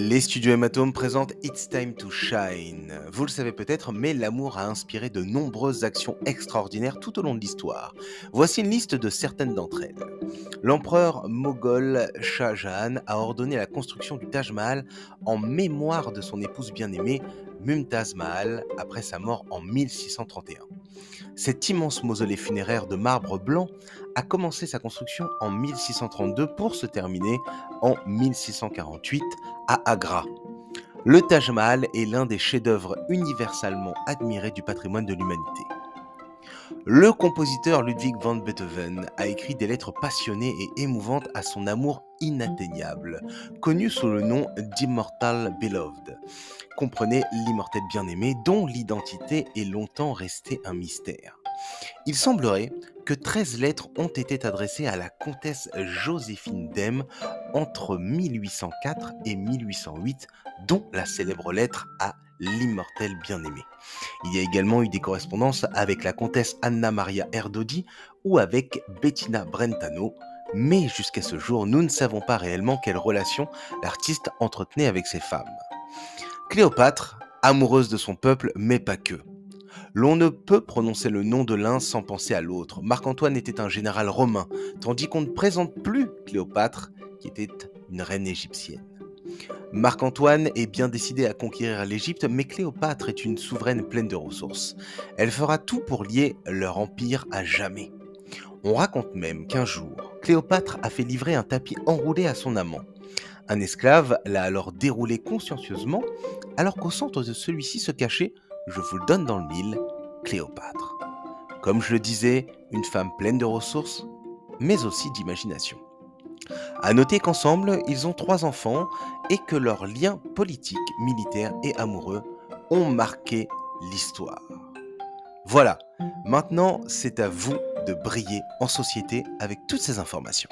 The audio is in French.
Les studios Hématome présentent It's Time to Shine. Vous le savez peut-être, mais l'amour a inspiré de nombreuses actions extraordinaires tout au long de l'histoire. Voici une liste de certaines d'entre elles. L'empereur moghol Shah Jahan a ordonné la construction du Taj Mahal en mémoire de son épouse bien-aimée Mumtaz Mahal après sa mort en 1631. Cet immense mausolée funéraire de marbre blanc a commencé sa construction en 1632 pour se terminer en 1648 à Agra. Le Taj Mahal est l'un des chefs-d'œuvre universellement admirés du patrimoine de l'humanité. Le compositeur Ludwig van Beethoven a écrit des lettres passionnées et émouvantes à son amour inatteignable, connu sous le nom d'Immortal Beloved. Comprenez l'immortel bien-aimé dont l'identité est longtemps restée un mystère. Il semblerait que 13 lettres ont été adressées à la comtesse Joséphine d'Em entre 1804 et 1808, dont la célèbre lettre à l'immortel bien-aimé. Il y a également eu des correspondances avec la comtesse Anna Maria Erdodi ou avec Bettina Brentano, mais jusqu'à ce jour, nous ne savons pas réellement quelle relation l'artiste entretenait avec ses femmes. Cléopâtre, amoureuse de son peuple, mais pas que. L'on ne peut prononcer le nom de l'un sans penser à l'autre. Marc-Antoine était un général romain, tandis qu'on ne présente plus Cléopâtre, qui était une reine égyptienne. Marc-Antoine est bien décidé à conquérir l'Égypte, mais Cléopâtre est une souveraine pleine de ressources. Elle fera tout pour lier leur empire à jamais. On raconte même qu'un jour, Cléopâtre a fait livrer un tapis enroulé à son amant. Un esclave l'a alors déroulé consciencieusement, alors qu'au centre de celui-ci se cachait, je vous le donne dans le mille, Cléopâtre. Comme je le disais, une femme pleine de ressources, mais aussi d'imagination. À noter qu'ensemble, ils ont trois enfants et que leurs liens politiques, militaires et amoureux ont marqué l'histoire. Voilà, maintenant c'est à vous de briller en société avec toutes ces informations.